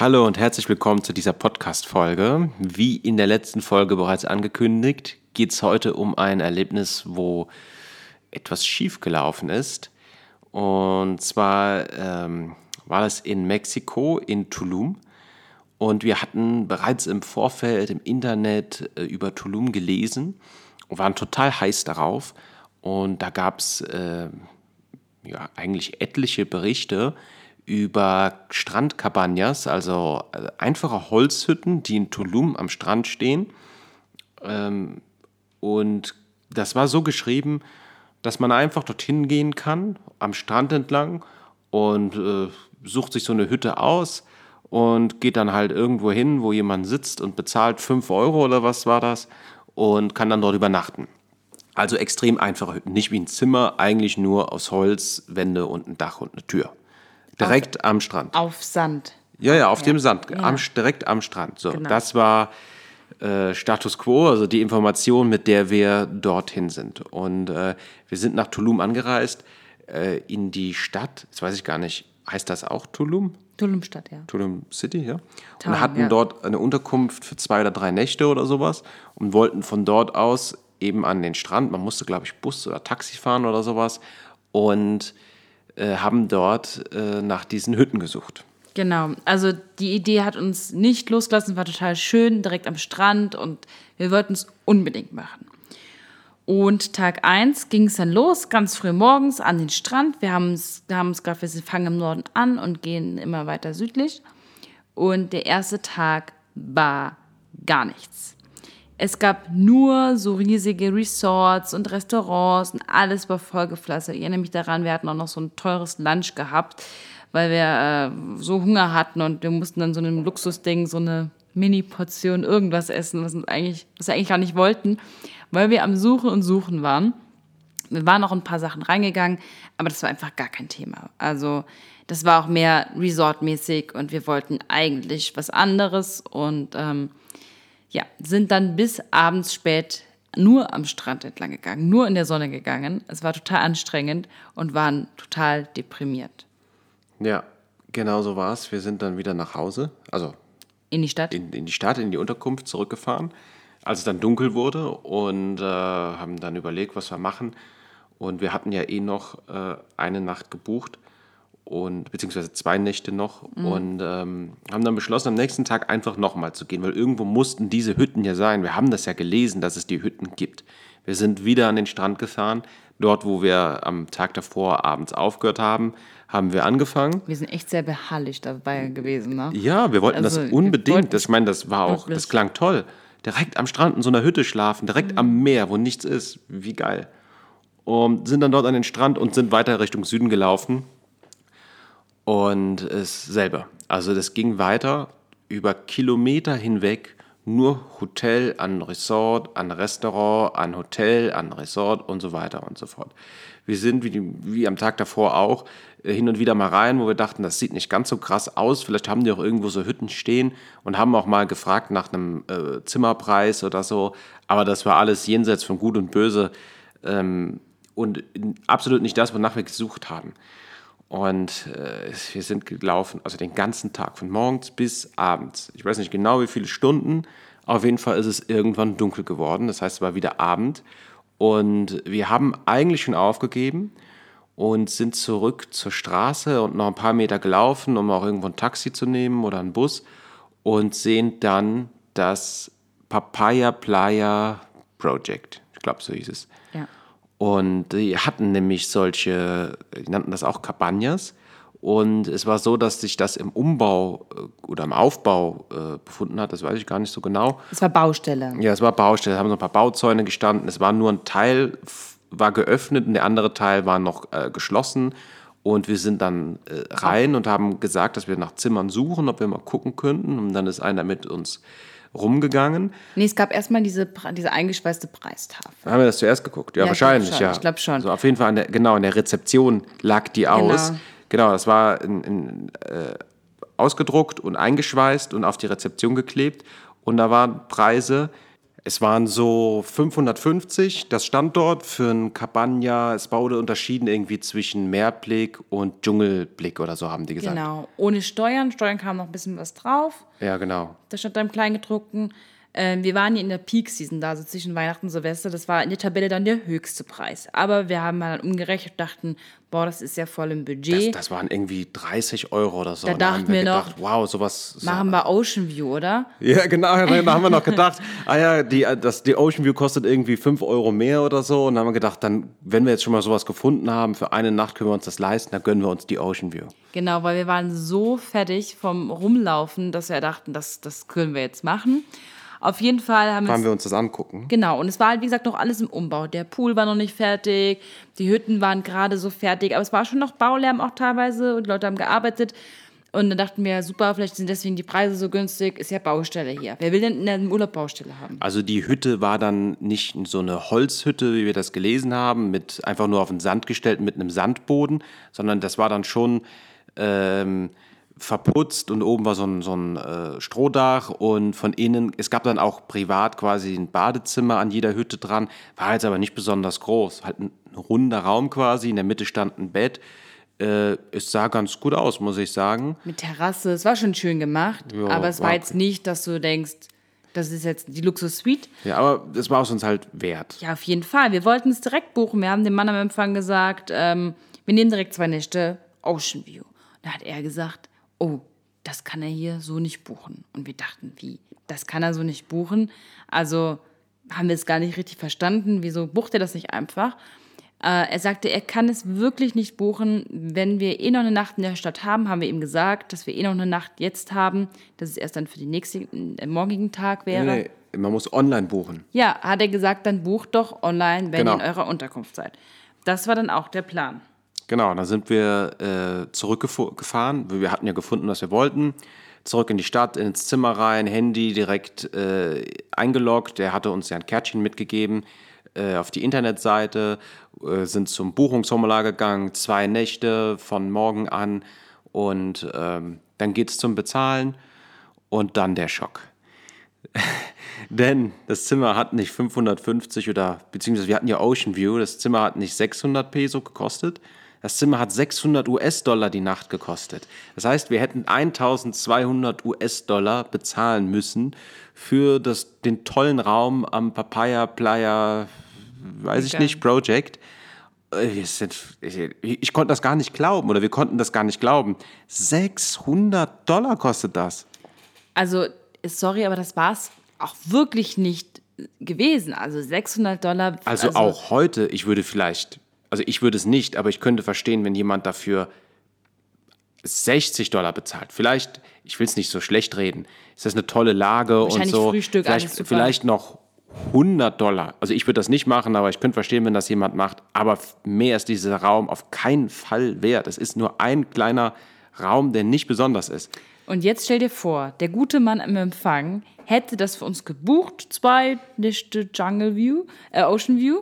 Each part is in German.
Hallo und herzlich willkommen zu dieser Podcast-Folge. Wie in der letzten Folge bereits angekündigt, geht es heute um ein Erlebnis, wo etwas schief gelaufen ist. Und zwar ähm, war das in Mexiko, in Tulum. Und wir hatten bereits im Vorfeld im Internet äh, über Tulum gelesen und waren total heiß darauf. Und da gab es äh, ja, eigentlich etliche Berichte über Strandcabanas, also äh, einfache Holzhütten, die in Tulum am Strand stehen. Ähm, und das war so geschrieben, dass man einfach dorthin gehen kann, am Strand entlang und äh, sucht sich so eine Hütte aus und geht dann halt irgendwo hin, wo jemand sitzt und bezahlt 5 Euro oder was war das und kann dann dort übernachten. Also extrem einfache Hütten, nicht wie ein Zimmer, eigentlich nur aus Holz, Wände und ein Dach und eine Tür. Direkt auf, am Strand. Auf Sand. Ja, ja, auf ja. dem Sand, ja. am, direkt am Strand. So, genau. das war äh, Status quo, also die Information, mit der wir dorthin sind. Und äh, wir sind nach Tulum angereist, äh, in die Stadt, das weiß ich gar nicht, heißt das auch Tulum? Tulum-Stadt, ja. Tulum City, ja. Town, und hatten ja. dort eine Unterkunft für zwei oder drei Nächte oder sowas und wollten von dort aus eben an den Strand. Man musste, glaube ich, Bus oder Taxi fahren oder sowas. Und äh, haben dort äh, nach diesen Hütten gesucht. Genau, also die Idee hat uns nicht losgelassen, war total schön, direkt am Strand und wir wollten es unbedingt machen. Und Tag 1 ging es dann los, ganz früh morgens an den Strand. Wir haben es gerade, wir fangen im Norden an und gehen immer weiter südlich. Und der erste Tag war gar nichts. Es gab nur so riesige Resorts und Restaurants und alles war vollgepflastert. Ich erinnere mich daran, wir hatten auch noch so ein teures Lunch gehabt, weil wir äh, so Hunger hatten und wir mussten dann so einem Luxusding so eine Mini-Portion irgendwas essen, was, eigentlich, was wir eigentlich gar nicht wollten, weil wir am Suchen und Suchen waren. Wir waren noch ein paar Sachen reingegangen, aber das war einfach gar kein Thema. Also das war auch mehr resortmäßig und wir wollten eigentlich was anderes und ähm, ja, sind dann bis abends spät nur am Strand entlang gegangen, nur in der Sonne gegangen. Es war total anstrengend und waren total deprimiert. Ja, genau so war es. Wir sind dann wieder nach Hause, also in die Stadt, in, in die Stadt, in die Unterkunft zurückgefahren, als es dann dunkel wurde und äh, haben dann überlegt, was wir machen. Und wir hatten ja eh noch äh, eine Nacht gebucht und beziehungsweise zwei Nächte noch mhm. und ähm, haben dann beschlossen, am nächsten Tag einfach nochmal zu gehen, weil irgendwo mussten diese Hütten ja sein. Wir haben das ja gelesen, dass es die Hütten gibt. Wir sind wieder an den Strand gefahren. Dort, wo wir am Tag davor abends aufgehört haben, haben wir angefangen. Wir sind echt sehr beharrlich dabei gewesen, ne? Ja, wir wollten also, das unbedingt. Das, ich meine, das war auch, das klang toll. Direkt am Strand in so einer Hütte schlafen, direkt mhm. am Meer, wo nichts ist. Wie geil. Und sind dann dort an den Strand und sind weiter Richtung Süden gelaufen und es selber. Also das ging weiter über Kilometer hinweg, nur Hotel an Resort, an Restaurant, an Hotel, an Resort und so weiter und so fort. Wir sind wie, wie am Tag davor auch äh, hin und wieder mal rein, wo wir dachten, das sieht nicht ganz so krass aus. Vielleicht haben die auch irgendwo so Hütten stehen und haben auch mal gefragt nach einem äh, Zimmerpreis oder so. Aber das war alles jenseits von Gut und Böse ähm, und absolut nicht das, wonach wir gesucht haben. Und äh, wir sind gelaufen, also den ganzen Tag, von morgens bis abends. Ich weiß nicht genau, wie viele Stunden. Auf jeden Fall ist es irgendwann dunkel geworden. Das heißt, es war wieder Abend. Und wir haben eigentlich schon aufgegeben und sind zurück zur Straße und noch ein paar Meter gelaufen, um auch irgendwo ein Taxi zu nehmen oder einen Bus. Und sehen dann das Papaya Playa Project. Ich glaube, so hieß es. Ja. Und die hatten nämlich solche, die nannten das auch Cabanas. Und es war so, dass sich das im Umbau äh, oder im Aufbau äh, befunden hat, das weiß ich gar nicht so genau. Es war Baustelle. Ja, es war Baustelle. Da haben so ein paar Bauzäune gestanden. Es war nur ein Teil, war geöffnet und der andere Teil war noch äh, geschlossen. Und wir sind dann äh, rein und haben gesagt, dass wir nach Zimmern suchen, ob wir mal gucken könnten. Und dann ist einer mit uns rumgegangen. Nee, es gab erstmal diese, diese eingeschweißte Preistafel. Haben wir das zuerst geguckt? Ja, ja wahrscheinlich, ich ja. Ich glaube schon. Also auf jeden Fall, der, genau, in der Rezeption lag die genau. aus. Genau, das war in, in, äh, ausgedruckt und eingeschweißt und auf die Rezeption geklebt. Und da waren Preise, Es waren so 550, das stand dort für ein Cabana. Es wurde unterschieden irgendwie zwischen Meerblick und Dschungelblick oder so, haben die gesagt. Genau, ohne Steuern. Steuern kam noch ein bisschen was drauf. Ja, genau. Das stand da im Kleingedruckten. Ähm, wir waren hier in der Peak-Season da, so zwischen Weihnachten und Silvester. Das war in der Tabelle dann der höchste Preis. Aber wir haben mal umgerechnet und dachten, boah, das ist ja voll im Budget. Das, das waren irgendwie 30 Euro oder so. Da dann dachten wir gedacht, noch, wow, sowas. So. Machen wir Ocean View, oder? Ja, genau. Da haben wir noch gedacht, ah ja, die, das, die Ocean View kostet irgendwie 5 Euro mehr oder so. Und dann haben wir gedacht, dann, wenn wir jetzt schon mal sowas gefunden haben, für eine Nacht können wir uns das leisten, dann gönnen wir uns die Ocean View. Genau, weil wir waren so fertig vom Rumlaufen, dass wir dachten, das, das können wir jetzt machen. Auf jeden Fall haben wir Wollen wir uns das angucken? Genau, und es war halt, wie gesagt, noch alles im Umbau. Der Pool war noch nicht fertig, die Hütten waren gerade so fertig, aber es war schon noch Baulärm auch teilweise und Leute haben gearbeitet. Und dann dachten wir, super, vielleicht sind deswegen die Preise so günstig, ist ja Baustelle hier. Wer will denn in einem Urlaub Baustelle haben? Also die Hütte war dann nicht so eine Holzhütte, wie wir das gelesen haben, mit einfach nur auf den Sand gestellt mit einem Sandboden, sondern das war dann schon ähm, verputzt und oben war so ein, so ein äh, Strohdach und von innen, es gab dann auch privat quasi ein Badezimmer an jeder Hütte dran, war jetzt aber nicht besonders groß, halt ein, ein runder Raum quasi, in der Mitte stand ein Bett. Äh, es sah ganz gut aus, muss ich sagen. Mit Terrasse, es war schon schön gemacht, Ja, aber es war war jetzt nicht, dass du denkst, das ist jetzt die Luxus-Suite. Ja, aber es war es uns halt wert. Ja, auf jeden Fall. Wir wollten es direkt buchen. Wir haben dem Mann am Empfang gesagt, ähm, wir nehmen direkt zwei Nächte Ocean View. Da hat er gesagt, oh, das kann er hier so nicht buchen. Und wir dachten, wie? Das kann er so nicht buchen? Also haben wir es gar nicht richtig verstanden. Wieso bucht er das nicht einfach? Äh, er sagte, er kann es wirklich nicht buchen. Wenn wir eh noch eine Nacht in der Stadt haben, haben wir ihm gesagt, dass wir eh noch eine Nacht jetzt haben, dass es erst dann für den nächsten, äh, morgigen Tag wäre. Nee, man muss online buchen. Ja, hat er gesagt, dann bucht doch online, wenn Genau. ihr in eurer Unterkunft seid. Das war dann auch der Plan. Genau, dann sind wir äh, zurückgefahren. Wir hatten ja gefunden, was wir wollten. Zurück in die Stadt, ins Zimmer rein, Handy direkt äh, eingeloggt. Der hatte uns ja ein Kärtchen mitgegeben äh, auf die Internetseite, äh, sind zum Buchungsformular gegangen, zwei Nächte von morgen an und ähm, dann geht es zum Bezahlen und dann der Schock. Denn das Zimmer hat nicht 550 oder, beziehungsweise wir hatten ja Ocean View, das Zimmer hat nicht 600 Peso gekostet. Das Zimmer hat 600 US-Dollar die Nacht gekostet. Das heißt, wir hätten 1200 US-Dollar bezahlen müssen für das, den tollen Raum am Papaya Playa, weiß ich nicht, Project. Äh, sind, ich, ich konnte das gar nicht glauben oder wir konnten das gar nicht glauben. 600 Dollar kostet das. Also, sorry, aber das war es auch wirklich nicht gewesen. Also 600 Dollar. Also, auch heute, ich würde vielleicht, also ich würde es nicht, aber ich könnte verstehen, wenn jemand dafür 60 Dollar bezahlt. Vielleicht, ich will es nicht so schlecht reden, ist das eine tolle Lage und so. Frühstück, vielleicht, vielleicht noch 100 Dollar. Also ich würde das nicht machen, aber ich könnte verstehen, wenn das jemand macht. Aber mehr ist dieser Raum auf keinen Fall wert. Es ist nur ein kleiner Raum, der nicht besonders ist. Und jetzt stell dir vor, der gute Mann am Empfang hätte das für uns gebucht, zwei Nächte Jungle View, äh, Ocean View,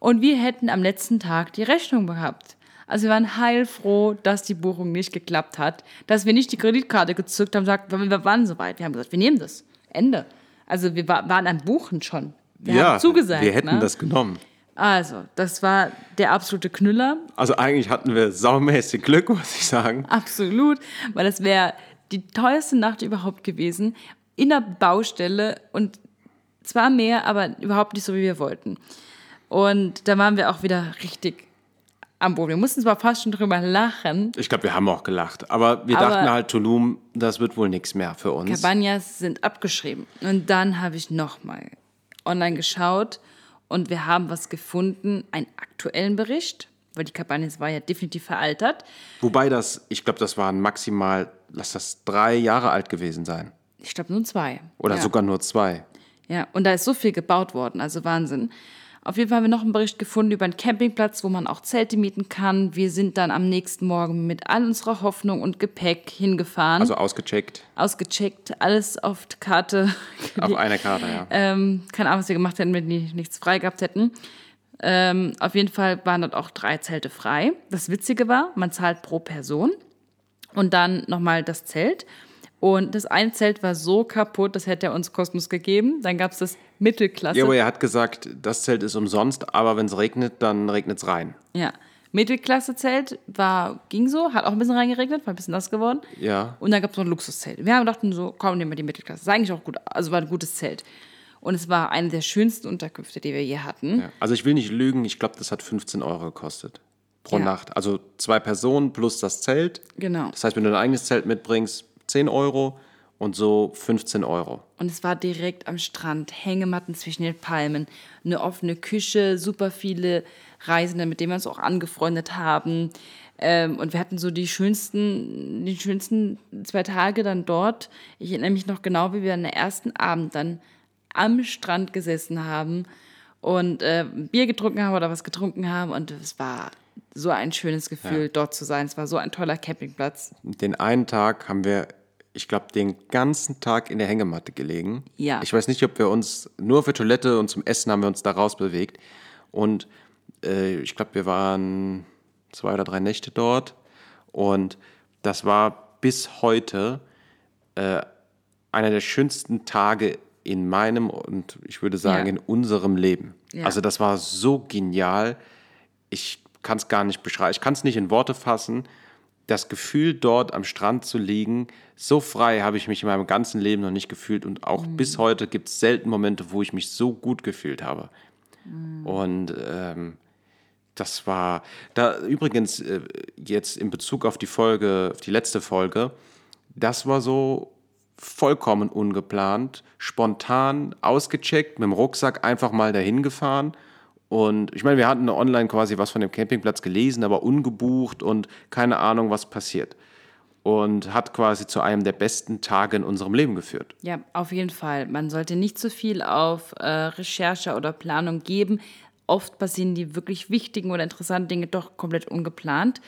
und wir hätten am letzten Tag die Rechnung gehabt. Also wir waren heilfroh, dass die Buchung nicht geklappt hat, dass wir nicht die Kreditkarte gezückt haben und gesagt, wir waren soweit. Wir haben gesagt, wir nehmen das. Ende. Also wir wa- waren am Buchen schon. Wir haben zugesagt. wir hätten ne? das genommen. Also, das war der absolute Knüller. Also eigentlich hatten wir saumäßig Glück, muss ich sagen. Absolut, weil das wäre die teuerste Nacht überhaupt gewesen. In der Baustelle und zwar mehr, aber überhaupt nicht so, wie wir wollten. Und da waren wir auch wieder richtig am Boden. Wir mussten zwar fast schon drüber lachen. Ich glaube, wir haben auch gelacht. Aber wir Aber- dachten halt, Tulum, das wird wohl nichts mehr für uns. Cabanas sind abgeschrieben. Und dann habe ich nochmal online geschaut und wir haben was gefunden, einen aktuellen Bericht, weil die Cabanas war ja definitiv veraltert. Wobei das, ich glaube, das waren maximal, lass das drei Jahre alt gewesen sein. Ich glaube nur zwei. Oder ja. sogar nur zwei. Ja, und da ist so viel gebaut worden, also Wahnsinn. Auf jeden Fall haben wir noch einen Bericht gefunden über einen Campingplatz, wo man auch Zelte mieten kann. Wir sind dann am nächsten Morgen mit all unserer Hoffnung und Gepäck hingefahren, Also ausgecheckt. ausgecheckt, alles auf Karte. Auf einer Karte, ja. ähm, keine Ahnung, was wir gemacht hätten, wenn die nichts frei gehabt hätten. Ähm, auf jeden Fall waren dort auch drei Zelte frei. Das Witzige war, man zahlt pro Person und dann nochmal das Zelt. Und das eine Zelt war so kaputt, das hätte er uns kostenlos gegeben. Dann gab es das Mittelklasse. Ja, aber er hat gesagt, das Zelt ist umsonst, aber wenn es regnet, dann regnet es rein. Ja. Mittelklasse-Zelt war, ging so, hat auch ein bisschen reingeregnet, war ein bisschen nass geworden. Ja. Und dann gab es noch ein Luxuszelt. Wir haben gedacht, so, komm, nehmen wir die Mittelklasse. Das ist eigentlich auch gut, also war ein gutes Zelt. Und es war eine der schönsten Unterkünfte, die wir je hatten. Ja. Also ich will nicht lügen, ich glaube, das hat 15 Euro gekostet pro Ja. Nacht. Also zwei Personen plus das Zelt. Genau. Das heißt, wenn du dein eigenes Zelt mitbringst, 10 Euro und so 15 Euro. Und es war direkt am Strand, Hängematten zwischen den Palmen, eine offene Küche, super viele Reisende, mit denen wir uns auch angefreundet haben. Ähm, und wir hatten so die schönsten, die schönsten zwei Tage dann dort. Ich erinnere mich noch genau, wie wir am ersten Abend dann am Strand gesessen haben und äh, Bier getrunken haben oder was getrunken haben. Und es war so ein schönes Gefühl, dort zu sein. Es war so ein toller Campingplatz. Den einen Tag haben wir, ich glaube, den ganzen Tag in der Hängematte gelegen. Ja. Ich weiß nicht, ob wir uns nur für Toilette und zum Essen haben wir uns da rausbewegt. Und äh, ich glaube, wir waren zwei oder drei Nächte dort. Und das war bis heute äh, einer der schönsten Tage in meinem und ich würde sagen Ja. in unserem Leben. Ja. Also das war so genial. Ich kann es gar nicht beschreiben. Ich kann es nicht in Worte fassen. Das Gefühl, dort am Strand zu liegen, so frei habe ich mich in meinem ganzen Leben noch nicht gefühlt. Und auch bis heute gibt es selten Momente, wo ich mich so gut gefühlt habe. Und ähm, das war, da übrigens äh, jetzt in Bezug auf die Folge, auf die letzte Folge, das war so vollkommen ungeplant, spontan ausgecheckt, mit dem Rucksack einfach mal dahin gefahren. Und ich meine, wir hatten online quasi was von dem Campingplatz gelesen, aber ungebucht und keine Ahnung, was passiert. Und hat quasi zu einem der besten Tage in unserem Leben geführt. Ja, auf jeden Fall. Man sollte nicht zu viel auf äh, Recherche oder Planung geben. Oft passieren die wirklich wichtigen oder interessanten Dinge doch komplett ungeplant.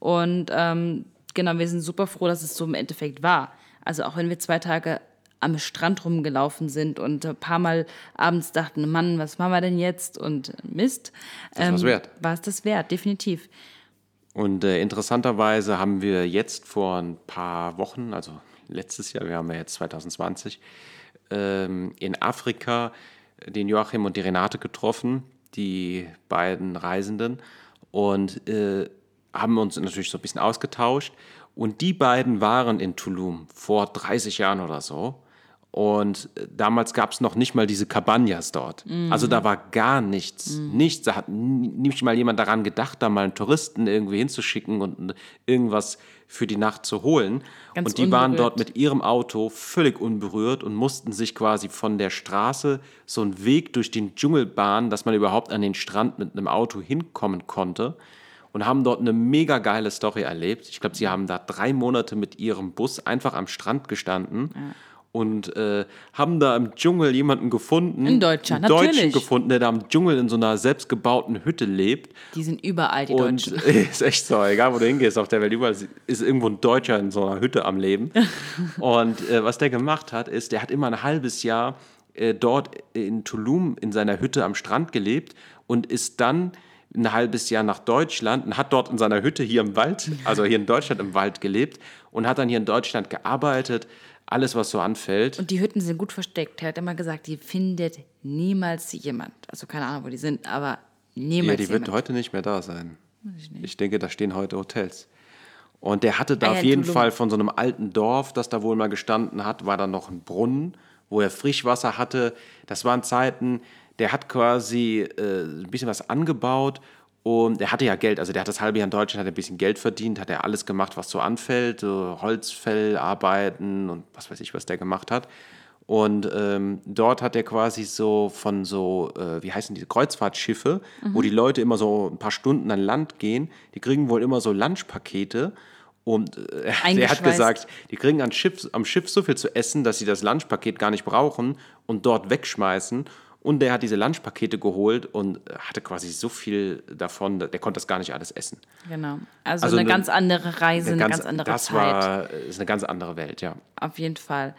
Und ähm, genau, wir sind super froh, dass es so im Endeffekt war. Also auch wenn wir zwei Tage am Strand rumgelaufen sind und ein paar Mal abends dachten, Mann, was machen wir denn jetzt? Und Mist. Das war's wert. War es das wert, definitiv. Und äh, interessanterweise haben wir jetzt vor ein paar Wochen, also letztes Jahr, wir haben ja jetzt 2020, ähm, in Afrika den Joachim und die Renate getroffen, die beiden Reisenden, und äh, haben uns natürlich so ein bisschen ausgetauscht. Und die beiden waren in Tulum vor 30 Jahren oder so. Und äh, damals gab es noch nicht mal diese Cabañas dort. Also da war gar nichts. Nichts. Da hat nicht mal jemand daran gedacht, da mal einen Touristen irgendwie hinzuschicken und irgendwas für die Nacht zu holen. Ganz und die waren unberührt. dort mit ihrem Auto völlig unberührt und mussten sich quasi von der Straße so einen Weg durch den Dschungel bahnen, dass man überhaupt an den Strand mit einem Auto hinkommen konnte. Und haben dort eine mega geile Story erlebt. Ich glaube, sie haben da drei Monate mit ihrem Bus einfach am Strand gestanden und äh, haben da im Dschungel jemanden gefunden. In Deutschland, einen Deutschen natürlich. gefunden, der da im Dschungel in so einer selbstgebauten Hütte lebt. Die sind überall, die Und Deutschen. ist echt so, egal wo du hingehst auf der Welt, überall ist irgendwo ein Deutscher in so einer Hütte am Leben. Und äh, was der gemacht hat, ist, der hat immer ein halbes Jahr äh, dort in Tulum in seiner Hütte am Strand gelebt und ist dann ein halbes Jahr nach Deutschland und hat dort in seiner Hütte hier im Wald, also hier in Deutschland im Wald gelebt und hat dann hier in Deutschland gearbeitet, alles was so anfällt. Und die Hütten sind gut versteckt. Er hat immer gesagt, die findet niemals jemand. Also keine Ahnung, wo die sind, aber niemals Ja, die wird jemand. heute nicht mehr da sein. Ich denke, da stehen heute Hotels. Und der hatte da Ah auf ja, jeden Tulum. Fall von so einem alten Dorf, das da wohl mal gestanden hat, war da noch ein Brunnen, wo er Frischwasser hatte. Das waren Zeiten, der hat quasi äh, ein bisschen was angebaut und er hatte ja Geld. Also der hat das halbe Jahr in Deutschland, hat er ein bisschen Geld verdient, hat er alles gemacht, was so anfällt, so Holzfellarbeiten und was weiß ich, was der gemacht hat. Und ähm, dort hat er quasi so von so, äh, wie heißen diese Kreuzfahrtschiffe, wo die Leute immer so ein paar Stunden an Land gehen, die kriegen wohl immer so Lunchpakete. Und äh, der hat gesagt, die kriegen am Schiff, am Schiff so viel zu essen, dass sie das Lunchpaket gar nicht brauchen und dort wegschmeißen. Und der hat diese Lunchpakete geholt und äh, hatte quasi so viel davon, der konnte das gar nicht alles essen. Genau. Also, Also eine, eine- ganz andere Reise, eine ganz, andere das Zeit. war, ist eine ganz andere Welt, ja. Auf jeden Fall.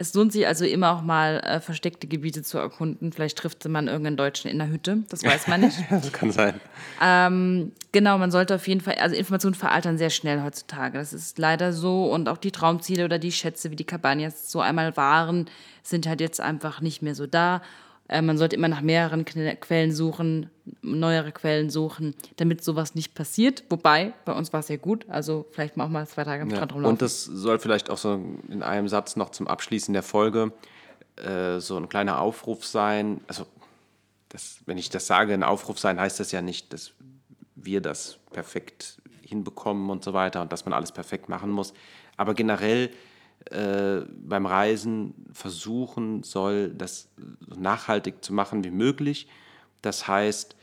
Es lohnt sich also immer auch mal äh, versteckte Gebiete zu erkunden. Vielleicht trifft man irgendeinen Deutschen in der Hütte, das weiß man nicht. das kann sein. Ähm, genau, man sollte auf jeden Fall, also Informationen veraltern sehr schnell heutzutage. Das ist leider so und auch die Traumziele oder die Schätze, wie die Cabanias so einmal waren, sind halt jetzt einfach nicht mehr so da. Äh, man sollte immer nach mehreren Quellen suchen, neuere Quellen suchen, damit sowas nicht passiert. Wobei, bei uns war es ja gut. Also vielleicht mal auch mal zwei Tage am Strand rumlaufen. Und das soll vielleicht auch so in einem Satz noch zum Abschließen der Folge äh, so ein kleiner Aufruf sein. Also, das, wenn ich das sage, ein Aufruf sein, heißt das ja nicht, dass wir das perfekt hinbekommen und so weiter und dass man alles perfekt machen muss. Aber generell äh, beim Reisen versuchen soll, das so nachhaltig zu machen wie möglich. Das heißt,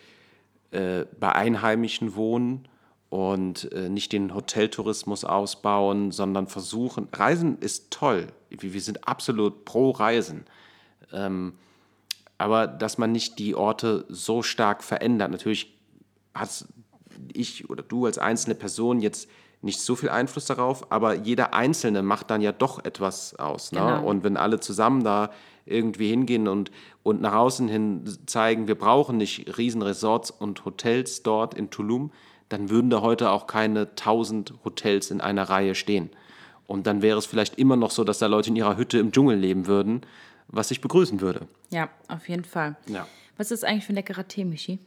äh, bei Einheimischen wohnen und äh, nicht den Hoteltourismus ausbauen, sondern versuchen, Reisen ist toll. Wir sind absolut pro Reisen. Ähm, aber dass man nicht die Orte so stark verändert. Natürlich hast ich oder du als einzelne Person jetzt nicht so viel Einfluss darauf, aber jeder Einzelne macht dann ja doch etwas aus. Ne? Genau. Und wenn alle zusammen da irgendwie hingehen und, und nach außen hin zeigen, wir brauchen nicht Riesenresorts und Hotels dort in Tulum, dann würden da heute auch keine tausend Hotels in einer Reihe stehen. Und dann wäre es vielleicht immer noch so, dass da Leute in ihrer Hütte im Dschungel leben würden, was ich begrüßen würde. Ja, auf jeden Fall. Ja. Was ist eigentlich für ein leckerer Tee, Michi?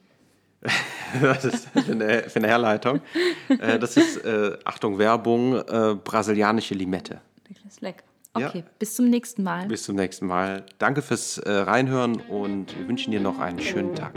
das ist für eine, für eine Herleitung. Äh, das ist, äh, Achtung, Werbung, äh, brasilianische Limette. Das lecker. Okay, ja. bis zum nächsten Mal. Bis zum nächsten Mal. Danke fürs äh, Reinhören und wir wünschen dir noch einen schönen Tag.